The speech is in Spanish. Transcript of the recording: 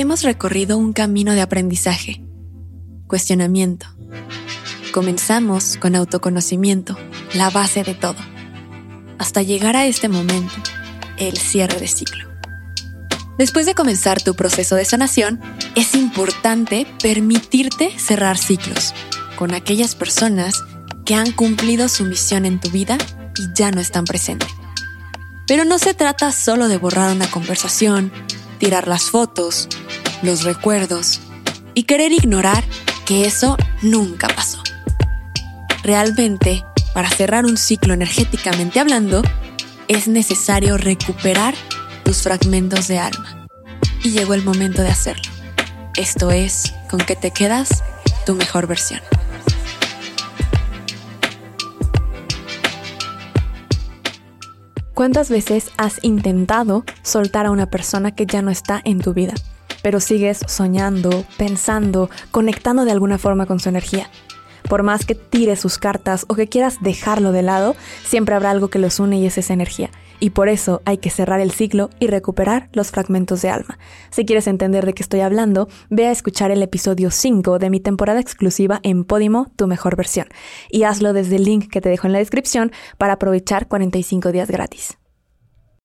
hemos recorrido un camino de aprendizaje, cuestionamiento. Comenzamos con autoconocimiento, la base de todo, hasta llegar a este momento, el cierre de ciclo. Después de comenzar tu proceso de sanación, es importante permitirte cerrar ciclos con aquellas personas que han cumplido su misión en tu vida y ya no están presentes. Pero no se trata solo de borrar una conversación, tirar las fotos, los recuerdos y querer ignorar que eso nunca pasó. Realmente, para cerrar un ciclo energéticamente hablando, es necesario recuperar tus fragmentos de alma. Y llegó el momento de hacerlo. Esto es, con que te quedas tu mejor versión. ¿Cuántas veces has intentado soltar a una persona que ya no está en tu vida, pero sigues soñando, pensando, conectando de alguna forma con su energía? Por más que tires sus cartas o que quieras dejarlo de lado, siempre habrá algo que los une y es esa energía. Y por eso hay que cerrar el ciclo y recuperar los fragmentos de alma. Si quieres entender de qué estoy hablando, ve a escuchar el episodio 5 de mi temporada exclusiva en Podimo, tu mejor versión. Y hazlo desde el link que te dejo en la descripción para aprovechar 45 días gratis.